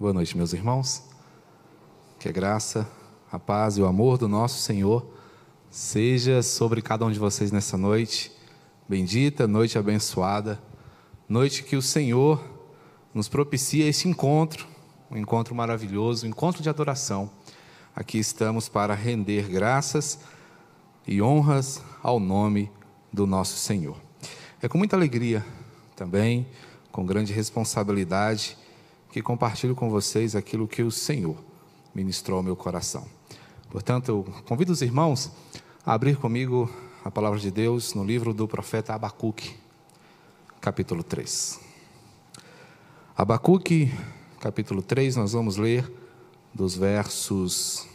Boa noite, meus irmãos. Que a graça, a paz e o amor do nosso Senhor seja sobre cada um de vocês nessa noite. Bendita, noite abençoada, noite que o Senhor nos propicia esse encontro, um encontro maravilhoso, um encontro de adoração. Aqui estamos para render graças e honras ao nome do nosso Senhor. É com muita alegria também, com grande responsabilidade, que compartilho com vocês aquilo que o Senhor ministrou ao meu coração. Portanto, eu convido os irmãos a abrir comigo a palavra de Deus no livro do profeta Abacuque, capítulo 3. Abacuque, capítulo 3, nós vamos ler dos versos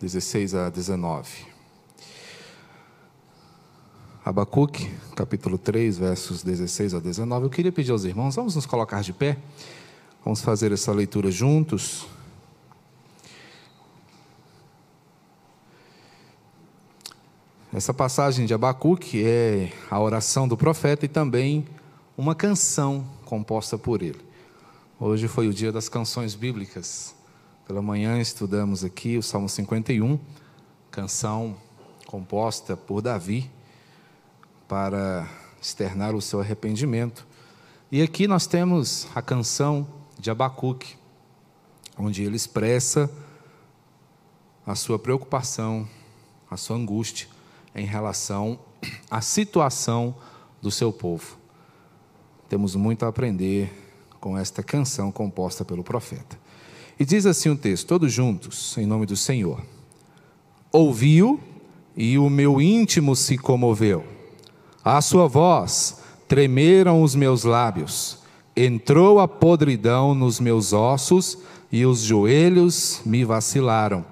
16 a 19. Abacuque, capítulo 3, versos 16 a 19. Eu queria pedir aos irmãos, vamos nos colocar de pé, vamos fazer essa leitura juntos. Essa passagem de Abacuque é a oração do profeta e também uma canção composta por ele. Hoje foi o dia das canções bíblicas. Pela manhã estudamos aqui o Salmo 51, canção composta por Davi para externar o seu arrependimento. E aqui nós temos a canção de Abacuque, onde ele expressa a sua preocupação, a sua angústia em relação à situação do seu povo. Temos muito a aprender com esta canção composta pelo profeta. E diz assim o texto, todos juntos, em nome do Senhor: Ouviu e o meu íntimo se comoveu à sua voz tremeram os meus lábios, entrou a podridão nos meus ossos e os joelhos me vacilaram.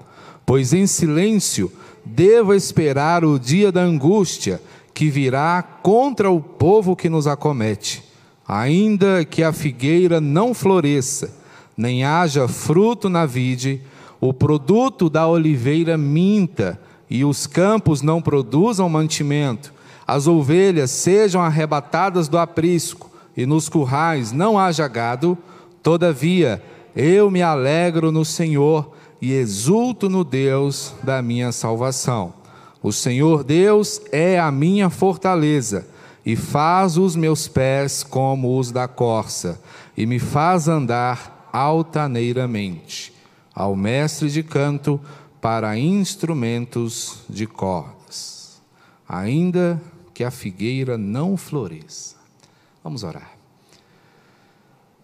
Pois em silêncio devo esperar o dia da angústia que virá contra o povo que nos acomete. Ainda que a figueira não floresça, nem haja fruto na vide, o produto da oliveira minta, e os campos não produzam mantimento, as ovelhas sejam arrebatadas do aprisco, e nos currais não haja gado, todavia eu me alegro no Senhor e exulto no Deus da minha salvação. O Senhor Deus é a minha fortaleza e faz os meus pés como os da corça e me faz andar altaneiramente. Ao mestre de canto para instrumentos de cordas. Ainda que a figueira não floresça. Vamos orar.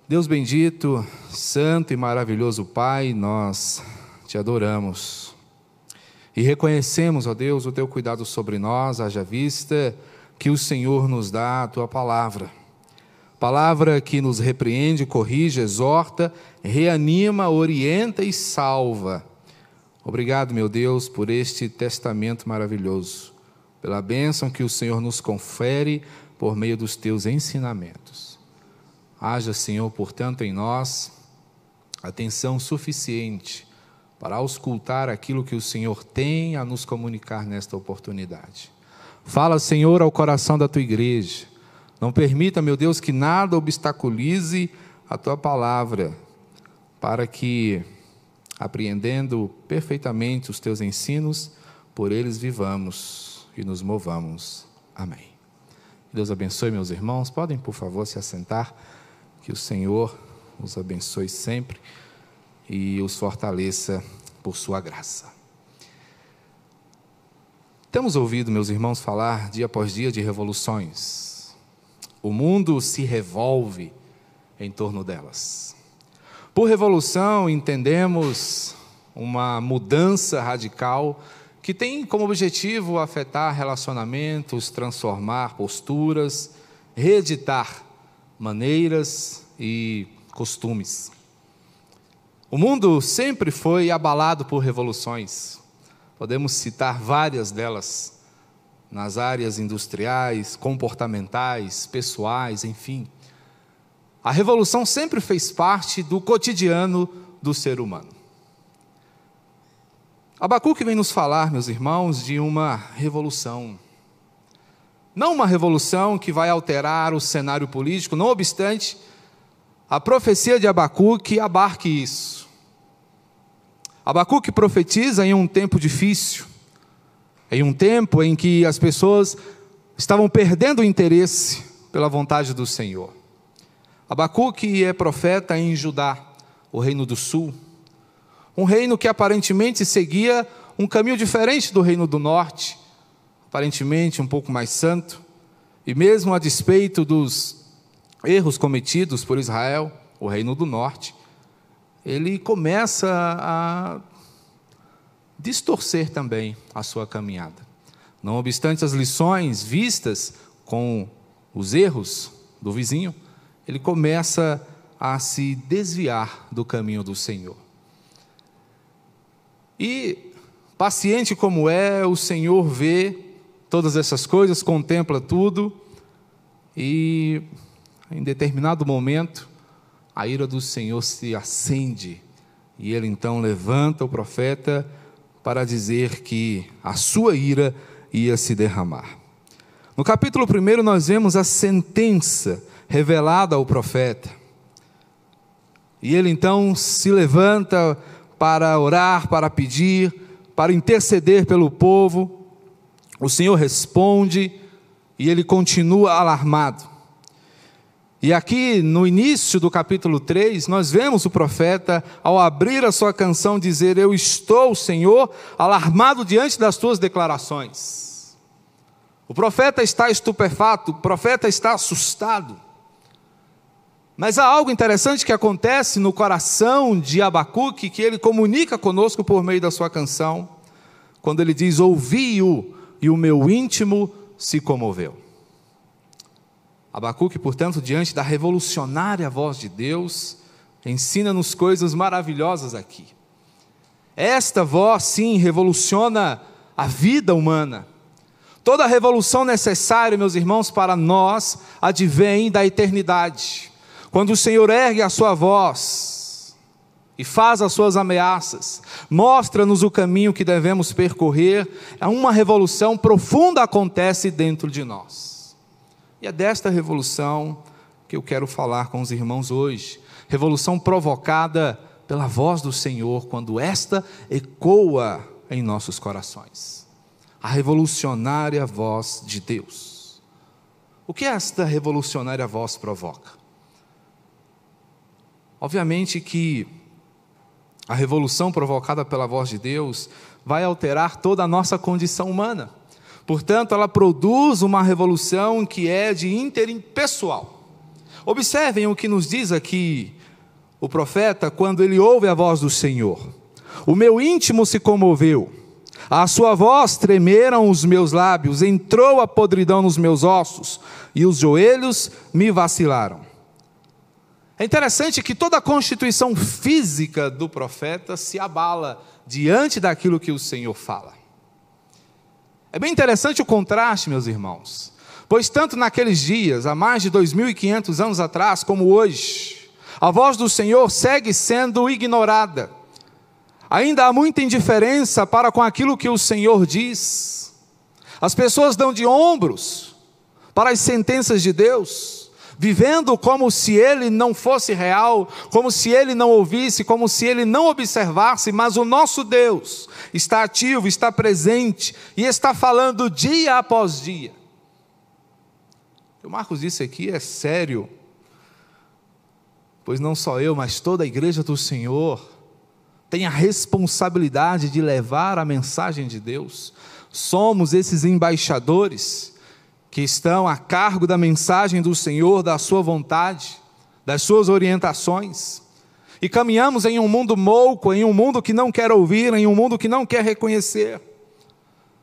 Deus bendito, santo e maravilhoso Pai, nós te adoramos e reconhecemos, ó Deus, o teu cuidado sobre nós, haja vista que o Senhor nos dá a tua palavra. Palavra que nos repreende, corrige, exorta, reanima, orienta e salva. Obrigado, meu Deus, por este testamento maravilhoso pela bênção que o Senhor nos confere por meio dos teus ensinamentos. Haja, Senhor, portanto, em nós atenção suficiente para auscultar aquilo que o Senhor tem a nos comunicar nesta oportunidade. Fala, Senhor, ao coração da tua igreja. Não permita, meu Deus, que nada obstaculize a tua palavra, para que, apreendendo perfeitamente os teus ensinos, por eles vivamos e nos movamos. Amém. Deus abençoe, meus irmãos. Podem, por favor, se assentar. Que o Senhor os abençoe sempre e os fortaleça por sua graça. Temos ouvido, meus irmãos, falar dia após dia de revoluções. O mundo se revolve em torno delas. Por revolução, entendemos uma mudança radical que tem como objetivo afetar relacionamentos, transformar posturas, reeditar maneiras e costumes. O mundo sempre foi abalado por revoluções. Podemos citar várias delas nas áreas industriais, comportamentais, pessoais, enfim. A revolução sempre fez parte do cotidiano do ser humano. Abacuque vem nos falar, meus irmãos, de uma revolução. Não uma revolução que vai alterar o cenário político, não obstante, a profecia de Abacuque abarque isso. Abacuque profetiza em um tempo difícil, em um tempo em que as pessoas estavam perdendo o interesse pela vontade do Senhor. Abacuque é profeta em Judá, o reino do sul, um reino que aparentemente seguia um caminho diferente do reino do norte, aparentemente um pouco mais santo, e mesmo a despeito dos erros cometidos por Israel, o reino do norte, ele começa a distorcer também a sua caminhada. Não obstante as lições vistas com os erros do vizinho, ele começa a se desviar do caminho do Senhor. E, paciente como é, o Senhor vê todas essas coisas, contempla tudo, e em determinado momento, a ira do Senhor se acende, e ele então levanta o profeta para dizer que a sua ira ia se derramar. No capítulo 1, nós vemos a sentença revelada ao profeta. E ele então se levanta para orar, para pedir, para interceder pelo povo. O Senhor responde e ele continua alarmado. E aqui no início do capítulo 3, nós vemos o profeta, ao abrir a sua canção, dizer: Eu estou, Senhor, alarmado diante das tuas declarações. O profeta está estupefato, o profeta está assustado. Mas há algo interessante que acontece no coração de Abacuque, que ele comunica conosco por meio da sua canção, quando ele diz: Ouvi-o e o meu íntimo se comoveu. Abacuque, portanto, diante da revolucionária voz de Deus, ensina-nos coisas maravilhosas aqui. Esta voz, sim, revoluciona a vida humana. Toda a revolução necessária, meus irmãos, para nós advém da eternidade. Quando o Senhor ergue a sua voz e faz as suas ameaças, mostra-nos o caminho que devemos percorrer, uma revolução profunda acontece dentro de nós. E é desta revolução que eu quero falar com os irmãos hoje. Revolução provocada pela voz do Senhor, quando esta ecoa em nossos corações. A revolucionária voz de Deus. O que esta revolucionária voz provoca? Obviamente que a revolução provocada pela voz de Deus vai alterar toda a nossa condição humana. Portanto, ela produz uma revolução que é de ínterim pessoal. Observem o que nos diz aqui o profeta quando ele ouve a voz do Senhor. O meu íntimo se comoveu, a sua voz tremeram os meus lábios, entrou a podridão nos meus ossos, e os joelhos me vacilaram. É interessante que toda a constituição física do profeta se abala diante daquilo que o Senhor fala. É bem interessante o contraste, meus irmãos, pois tanto naqueles dias, há mais de 2.500 anos atrás, como hoje, a voz do Senhor segue sendo ignorada. Ainda há muita indiferença para com aquilo que o Senhor diz. As pessoas dão de ombros para as sentenças de Deus vivendo como se ele não fosse real, como se ele não ouvisse, como se ele não observasse, mas o nosso Deus está ativo, está presente e está falando dia após dia. O Marcos disse aqui é sério, pois não só eu, mas toda a igreja do Senhor tem a responsabilidade de levar a mensagem de Deus. Somos esses embaixadores que estão a cargo da mensagem do Senhor, da Sua vontade, das Suas orientações. E caminhamos em um mundo mouco, em um mundo que não quer ouvir, em um mundo que não quer reconhecer.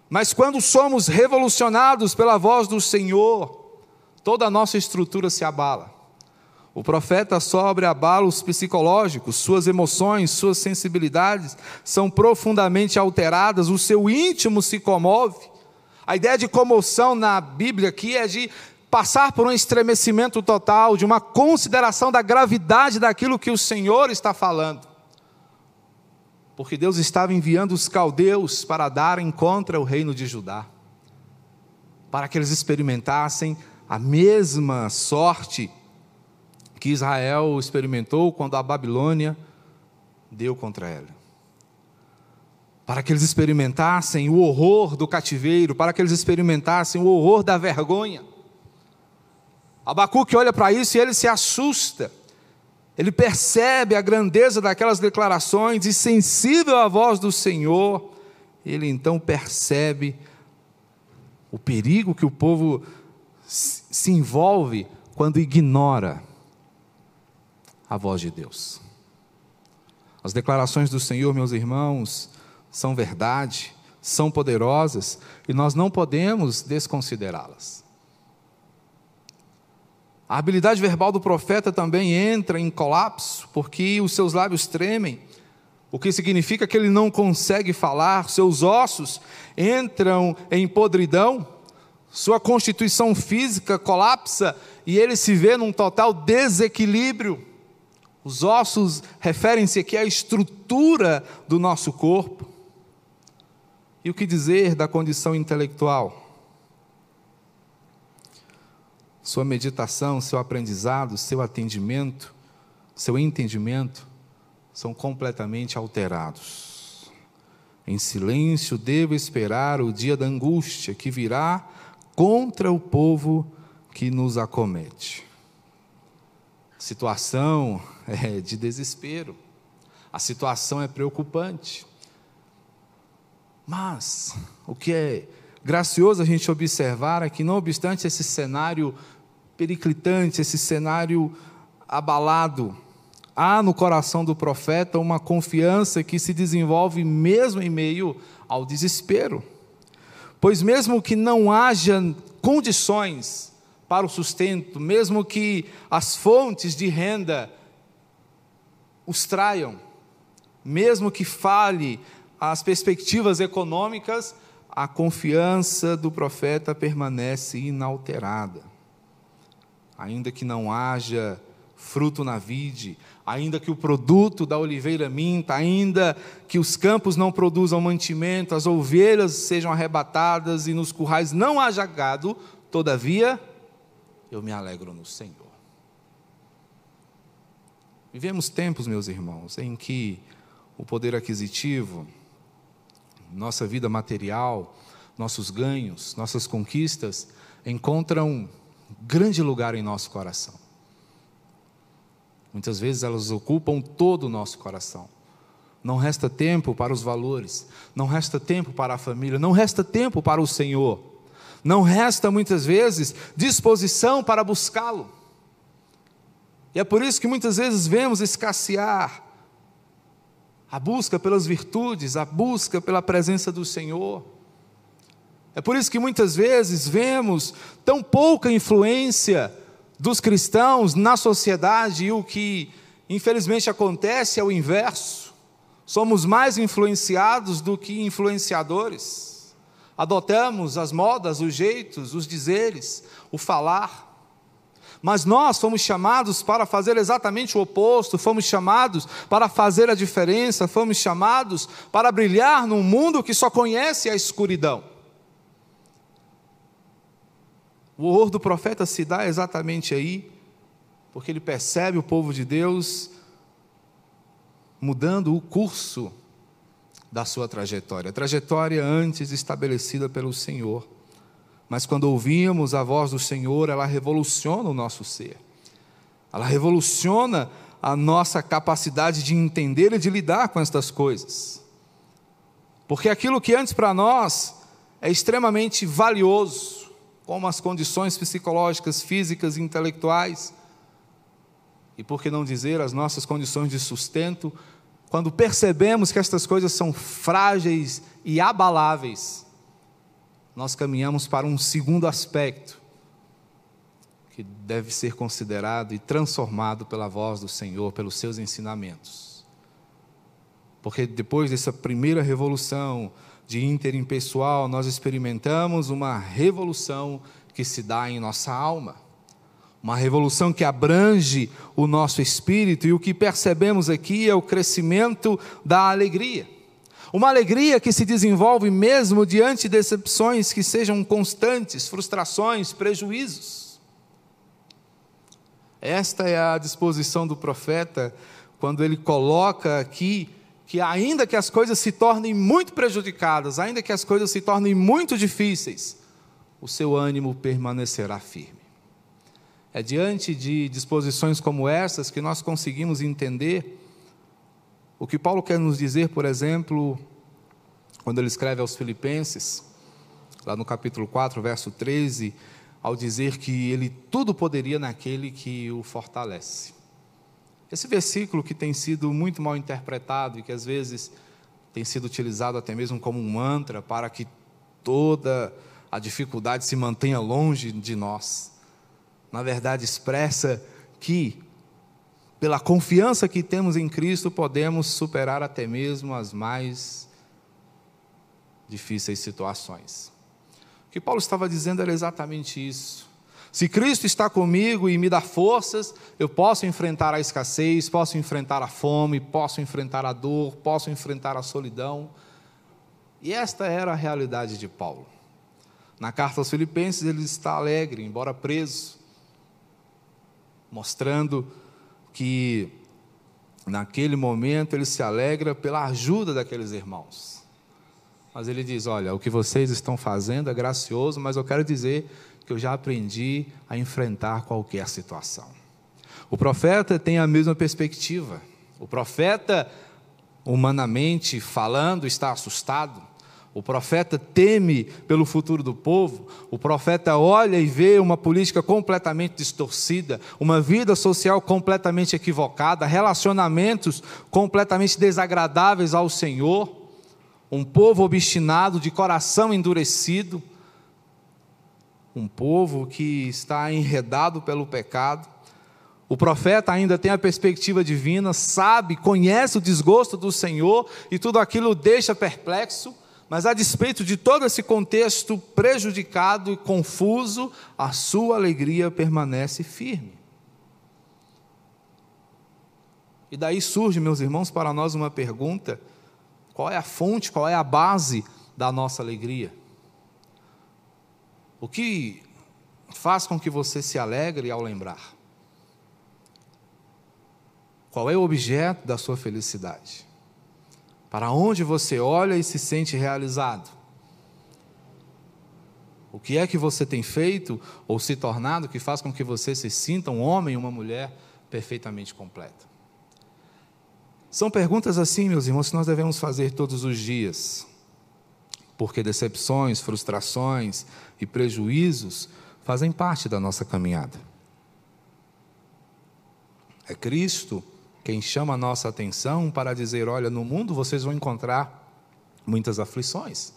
Mas quando somos revolucionados pela voz do Senhor, toda a nossa estrutura se abala. O profeta sobre abalos psicológicos, suas emoções, suas sensibilidades são profundamente alteradas, o seu íntimo se comove a ideia de comoção na Bíblia aqui é de passar por um estremecimento total, de uma consideração da gravidade daquilo que o Senhor está falando. Porque Deus estava enviando os caldeus para darem contra o reino de Judá, para que eles experimentassem a mesma sorte que Israel experimentou quando a Babilônia deu contra ela. Para que eles experimentassem o horror do cativeiro, para que eles experimentassem o horror da vergonha. Abacuque olha para isso e ele se assusta. Ele percebe a grandeza daquelas declarações e, sensível à voz do Senhor, ele então percebe o perigo que o povo se envolve quando ignora a voz de Deus. As declarações do Senhor, meus irmãos, são verdade, são poderosas e nós não podemos desconsiderá-las. A habilidade verbal do profeta também entra em colapso, porque os seus lábios tremem, o que significa que ele não consegue falar, seus ossos entram em podridão, sua constituição física colapsa e ele se vê num total desequilíbrio. Os ossos referem-se aqui à estrutura do nosso corpo. E o que dizer da condição intelectual? Sua meditação, seu aprendizado, seu atendimento, seu entendimento são completamente alterados. Em silêncio devo esperar o dia da angústia que virá contra o povo que nos acomete situação é de desespero, a situação é preocupante. Mas o que é gracioso a gente observar é que, não obstante esse cenário periclitante, esse cenário abalado, há no coração do profeta uma confiança que se desenvolve mesmo em meio ao desespero. Pois, mesmo que não haja condições para o sustento, mesmo que as fontes de renda os traiam, mesmo que fale as perspectivas econômicas, a confiança do profeta permanece inalterada. Ainda que não haja fruto na vide, ainda que o produto da oliveira minta, ainda que os campos não produzam mantimento, as ovelhas sejam arrebatadas e nos currais não haja gado, todavia eu me alegro no Senhor. Vivemos tempos, meus irmãos, em que o poder aquisitivo, nossa vida material, nossos ganhos, nossas conquistas encontram grande lugar em nosso coração. Muitas vezes elas ocupam todo o nosso coração. Não resta tempo para os valores, não resta tempo para a família, não resta tempo para o Senhor. Não resta muitas vezes disposição para buscá-lo. E é por isso que muitas vezes vemos escassear a busca pelas virtudes, a busca pela presença do Senhor. É por isso que muitas vezes vemos tão pouca influência dos cristãos na sociedade e o que infelizmente acontece é o inverso. Somos mais influenciados do que influenciadores adotamos as modas, os jeitos, os dizeres, o falar. Mas nós fomos chamados para fazer exatamente o oposto, fomos chamados para fazer a diferença, fomos chamados para brilhar num mundo que só conhece a escuridão. O horror do profeta se dá exatamente aí, porque ele percebe o povo de Deus mudando o curso da sua trajetória, a trajetória antes estabelecida pelo Senhor. Mas quando ouvimos a voz do Senhor, ela revoluciona o nosso ser. Ela revoluciona a nossa capacidade de entender e de lidar com estas coisas. Porque aquilo que antes para nós é extremamente valioso, como as condições psicológicas, físicas e intelectuais, e por que não dizer as nossas condições de sustento, quando percebemos que estas coisas são frágeis e abaláveis, nós caminhamos para um segundo aspecto que deve ser considerado e transformado pela voz do Senhor, pelos seus ensinamentos. Porque depois dessa primeira revolução de ínterim pessoal, nós experimentamos uma revolução que se dá em nossa alma uma revolução que abrange o nosso espírito, e o que percebemos aqui é o crescimento da alegria. Uma alegria que se desenvolve mesmo diante de decepções que sejam constantes, frustrações, prejuízos. Esta é a disposição do profeta quando ele coloca aqui que, ainda que as coisas se tornem muito prejudicadas, ainda que as coisas se tornem muito difíceis, o seu ânimo permanecerá firme. É diante de disposições como essas que nós conseguimos entender o que Paulo quer nos dizer, por exemplo, quando ele escreve aos Filipenses, lá no capítulo 4, verso 13, ao dizer que ele tudo poderia naquele que o fortalece. Esse versículo que tem sido muito mal interpretado e que às vezes tem sido utilizado até mesmo como um mantra para que toda a dificuldade se mantenha longe de nós. Na verdade, expressa que, pela confiança que temos em Cristo, podemos superar até mesmo as mais difíceis situações. O que Paulo estava dizendo era exatamente isso. Se Cristo está comigo e me dá forças, eu posso enfrentar a escassez, posso enfrentar a fome, posso enfrentar a dor, posso enfrentar a solidão. E esta era a realidade de Paulo. Na carta aos Filipenses, ele está alegre, embora preso, mostrando que naquele momento ele se alegra pela ajuda daqueles irmãos. Mas ele diz: Olha, o que vocês estão fazendo é gracioso, mas eu quero dizer que eu já aprendi a enfrentar qualquer situação. O profeta tem a mesma perspectiva. O profeta, humanamente falando, está assustado. O profeta teme pelo futuro do povo. O profeta olha e vê uma política completamente distorcida, uma vida social completamente equivocada, relacionamentos completamente desagradáveis ao Senhor, um povo obstinado, de coração endurecido, um povo que está enredado pelo pecado. O profeta ainda tem a perspectiva divina, sabe, conhece o desgosto do Senhor e tudo aquilo o deixa perplexo mas a despeito de todo esse contexto prejudicado e confuso, a sua alegria permanece firme. E daí surge, meus irmãos, para nós uma pergunta: qual é a fonte, qual é a base da nossa alegria? O que faz com que você se alegre ao lembrar? Qual é o objeto da sua felicidade? Para onde você olha e se sente realizado? O que é que você tem feito ou se tornado que faz com que você se sinta um homem e uma mulher perfeitamente completa? São perguntas assim, meus irmãos, que nós devemos fazer todos os dias, porque decepções, frustrações e prejuízos fazem parte da nossa caminhada. É Cristo quem chama a nossa atenção para dizer: olha, no mundo vocês vão encontrar muitas aflições.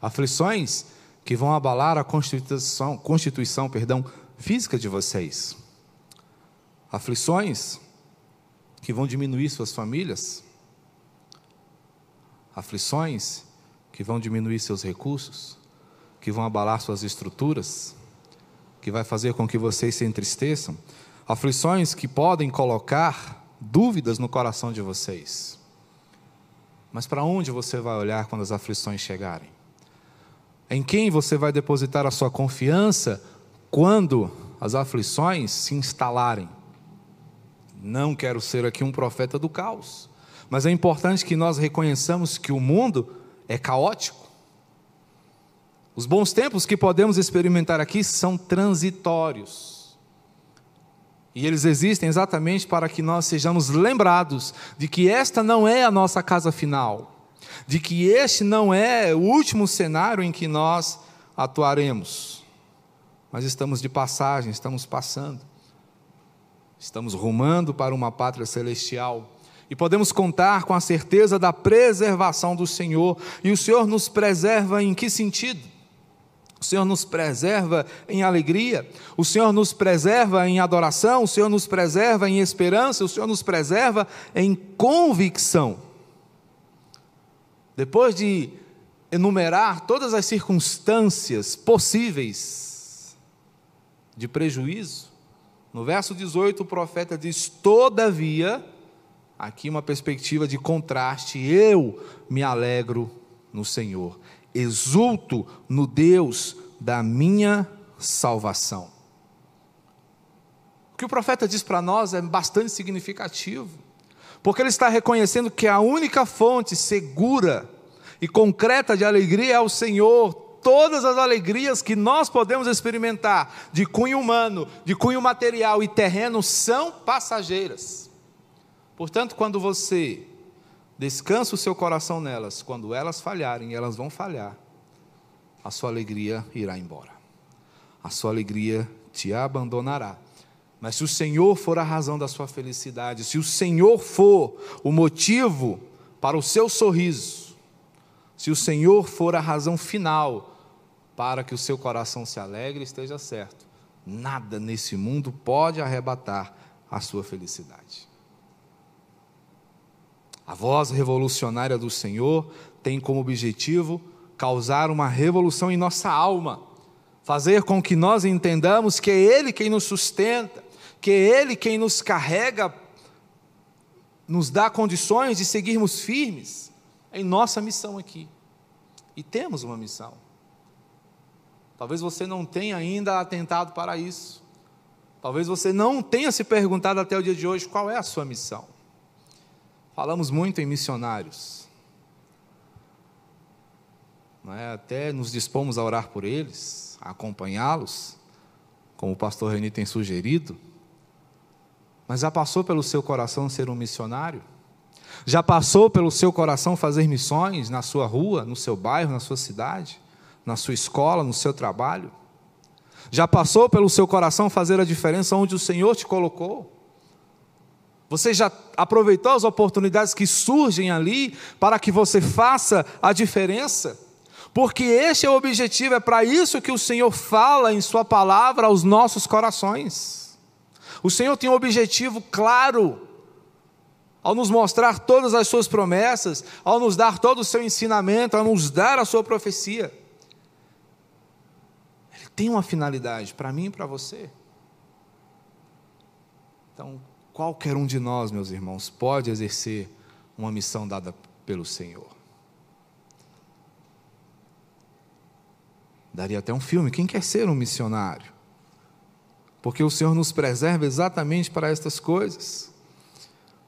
Aflições que vão abalar a constituição, constituição perdão, física de vocês. Aflições que vão diminuir suas famílias. Aflições que vão diminuir seus recursos, que vão abalar suas estruturas, que vai fazer com que vocês se entristeçam. Aflições que podem colocar dúvidas no coração de vocês. Mas para onde você vai olhar quando as aflições chegarem? Em quem você vai depositar a sua confiança quando as aflições se instalarem? Não quero ser aqui um profeta do caos, mas é importante que nós reconheçamos que o mundo é caótico. Os bons tempos que podemos experimentar aqui são transitórios. E eles existem exatamente para que nós sejamos lembrados de que esta não é a nossa casa final, de que este não é o último cenário em que nós atuaremos. Mas estamos de passagem, estamos passando. Estamos rumando para uma pátria celestial. E podemos contar com a certeza da preservação do Senhor. E o Senhor nos preserva em que sentido? O Senhor nos preserva em alegria, o Senhor nos preserva em adoração, o Senhor nos preserva em esperança, o Senhor nos preserva em convicção. Depois de enumerar todas as circunstâncias possíveis de prejuízo, no verso 18 o profeta diz: Todavia, aqui uma perspectiva de contraste, eu me alegro no Senhor exulto no Deus da minha salvação. O que o profeta diz para nós é bastante significativo, porque ele está reconhecendo que a única fonte segura e concreta de alegria é o Senhor. Todas as alegrias que nós podemos experimentar, de cunho humano, de cunho material e terreno, são passageiras. Portanto, quando você descansa o seu coração nelas, quando elas falharem, elas vão falhar, a sua alegria irá embora. A sua alegria te abandonará. Mas se o Senhor for a razão da sua felicidade, se o Senhor for o motivo para o seu sorriso, se o Senhor for a razão final para que o seu coração se alegre, esteja certo, nada nesse mundo pode arrebatar a sua felicidade. A voz revolucionária do Senhor tem como objetivo causar uma revolução em nossa alma, fazer com que nós entendamos que é Ele quem nos sustenta, que é Ele quem nos carrega, nos dá condições de seguirmos firmes em nossa missão aqui. E temos uma missão. Talvez você não tenha ainda atentado para isso. Talvez você não tenha se perguntado até o dia de hoje qual é a sua missão. Falamos muito em missionários. É? Até nos dispomos a orar por eles, a acompanhá-los, como o pastor Reni tem sugerido. Mas já passou pelo seu coração ser um missionário? Já passou pelo seu coração fazer missões na sua rua, no seu bairro, na sua cidade, na sua escola, no seu trabalho? Já passou pelo seu coração fazer a diferença onde o Senhor te colocou? Você já aproveitou as oportunidades que surgem ali para que você faça a diferença? Porque este é o objetivo, é para isso que o Senhor fala em Sua palavra aos nossos corações. O Senhor tem um objetivo claro ao nos mostrar todas as suas promessas, ao nos dar todo o seu ensinamento, ao nos dar a sua profecia. Ele tem uma finalidade para mim e para você. Então, qualquer um de nós, meus irmãos, pode exercer uma missão dada pelo Senhor. Daria até um filme, quem quer ser um missionário? Porque o Senhor nos preserva exatamente para estas coisas.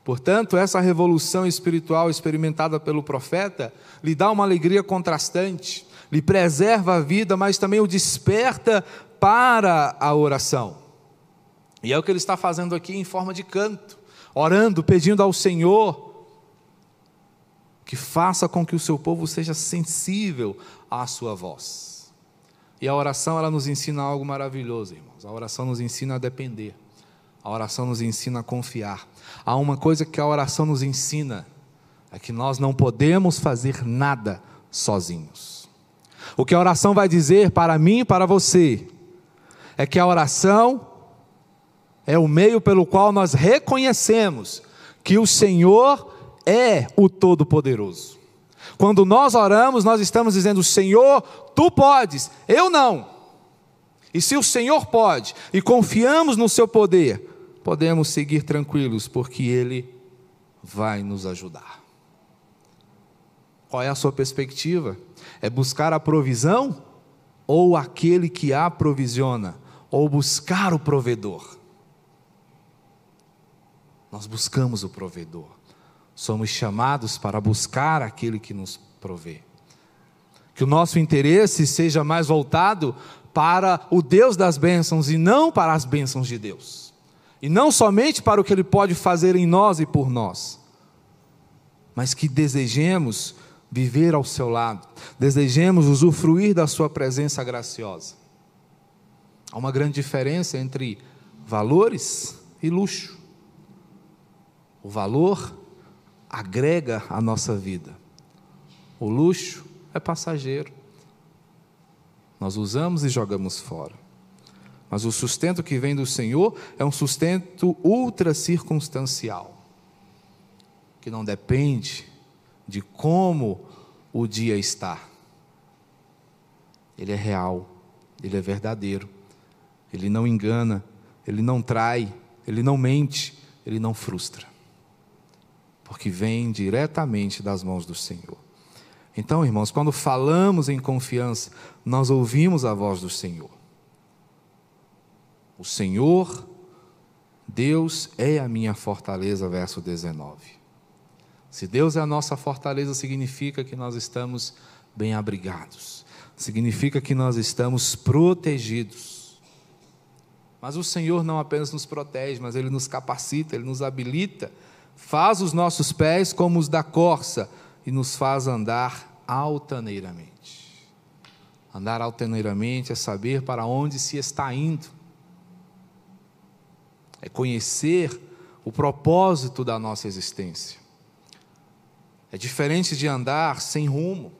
Portanto, essa revolução espiritual experimentada pelo profeta lhe dá uma alegria contrastante, lhe preserva a vida, mas também o desperta para a oração. E é o que ele está fazendo aqui em forma de canto, orando, pedindo ao Senhor que faça com que o seu povo seja sensível à sua voz. E a oração ela nos ensina algo maravilhoso, irmãos. A oração nos ensina a depender. A oração nos ensina a confiar. Há uma coisa que a oração nos ensina: é que nós não podemos fazer nada sozinhos. O que a oração vai dizer para mim e para você é que a oração é o meio pelo qual nós reconhecemos que o Senhor é o Todo-Poderoso. Quando nós oramos, nós estamos dizendo: Senhor, tu podes, eu não. E se o Senhor pode, e confiamos no seu poder, podemos seguir tranquilos, porque Ele vai nos ajudar. Qual é a sua perspectiva? É buscar a provisão ou aquele que a provisiona? Ou buscar o provedor? Nós buscamos o provedor. Somos chamados para buscar aquele que nos provê. Que o nosso interesse seja mais voltado para o Deus das bênçãos e não para as bênçãos de Deus. E não somente para o que Ele pode fazer em nós e por nós, mas que desejemos viver ao seu lado, desejemos usufruir da Sua presença graciosa. Há uma grande diferença entre valores e luxo. O valor agrega à nossa vida, o luxo é passageiro. Nós usamos e jogamos fora. Mas o sustento que vem do Senhor é um sustento ultra circunstancial, que não depende de como o dia está. Ele é real, ele é verdadeiro, ele não engana, ele não trai, ele não mente, ele não frustra, porque vem diretamente das mãos do Senhor. Então, irmãos, quando falamos em confiança, nós ouvimos a voz do Senhor. O Senhor Deus é a minha fortaleza, verso 19. Se Deus é a nossa fortaleza, significa que nós estamos bem abrigados, significa que nós estamos protegidos. Mas o Senhor não apenas nos protege, mas Ele nos capacita, Ele nos habilita, faz os nossos pés como os da corça e nos faz andar altaneiramente. Andar altaneiramente é saber para onde se está indo, é conhecer o propósito da nossa existência. É diferente de andar sem rumo,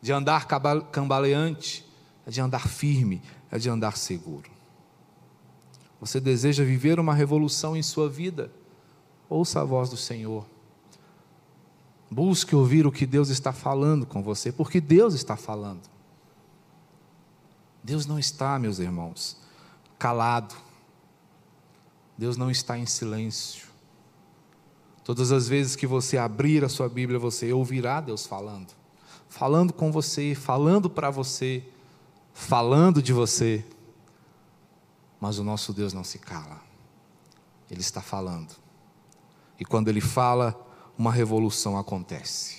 de andar cambaleante, é de andar firme, é de andar seguro. Você deseja viver uma revolução em sua vida? Ouça a voz do Senhor. Busque ouvir o que Deus está falando com você, porque Deus está falando. Deus não está, meus irmãos, calado. Deus não está em silêncio. Todas as vezes que você abrir a sua Bíblia, você ouvirá Deus falando. Falando com você, falando para você, falando de você. Mas o nosso Deus não se cala. Ele está falando. E quando ele fala, uma revolução acontece.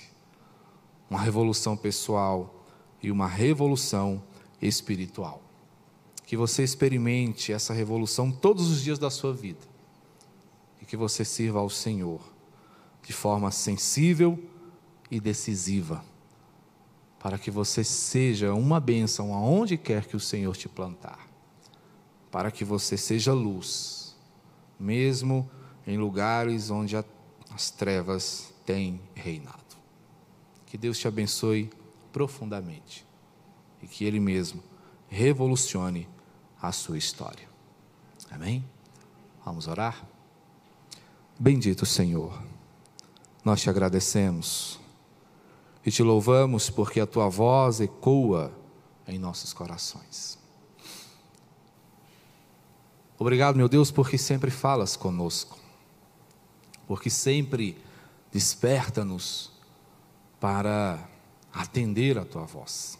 Uma revolução pessoal e uma revolução espiritual. Que você experimente essa revolução todos os dias da sua vida. E que você sirva ao Senhor de forma sensível e decisiva. Para que você seja uma bênção aonde quer que o Senhor te plantar. Para que você seja luz, mesmo em lugares onde as trevas têm reinado. Que Deus te abençoe profundamente e que Ele mesmo revolucione a sua história. Amém? Vamos orar? Bendito Senhor, nós te agradecemos e te louvamos porque a tua voz ecoa em nossos corações. Obrigado, meu Deus, porque sempre falas conosco, porque sempre desperta-nos para atender a tua voz.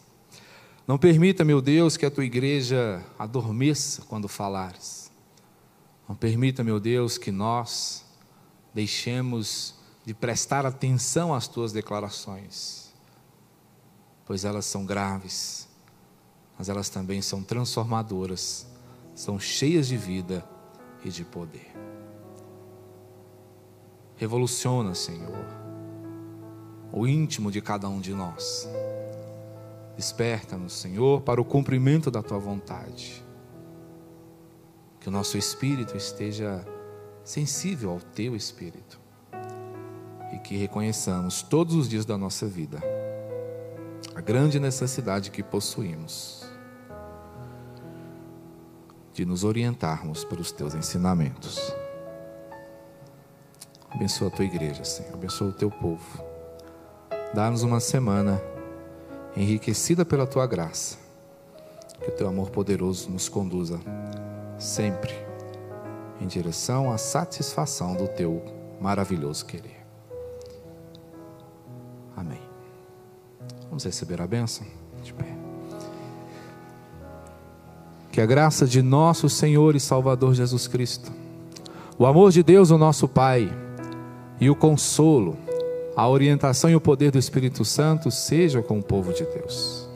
Não permita, meu Deus, que a tua igreja adormeça quando falares. Não permita, meu Deus, que nós deixemos de prestar atenção às tuas declarações, pois elas são graves, mas elas também são transformadoras, são cheias de vida e de poder. Revoluciona, Senhor, o íntimo de cada um de nós Desperta-nos, Senhor, para o cumprimento da tua vontade. Que o nosso espírito esteja sensível ao teu espírito. E que reconheçamos todos os dias da nossa vida a grande necessidade que possuímos de nos orientarmos pelos teus ensinamentos. Abençoa a tua igreja, Senhor. Abençoa o teu povo. Dá-nos uma semana enriquecida pela tua graça. Que o teu amor poderoso nos conduza sempre em direção à satisfação do teu maravilhoso querer. Amém. Vamos receber a bênção? De pé. Que a graça de nosso Senhor e Salvador Jesus Cristo, o amor de Deus, o nosso Pai, e o consolo, a orientação e o poder do Espírito Santo seja com o povo de Deus.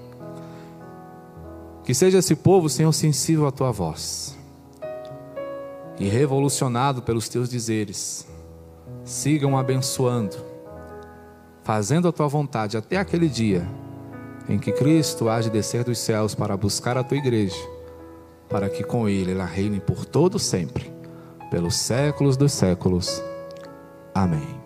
Que seja esse povo, Senhor, sensível à tua voz e revolucionado pelos teus dizeres. Sigam abençoando, fazendo a tua vontade até aquele dia em que Cristo há de descer dos céus para buscar a tua igreja, para que com ele ela reine por todo sempre, pelos séculos dos séculos. Amém.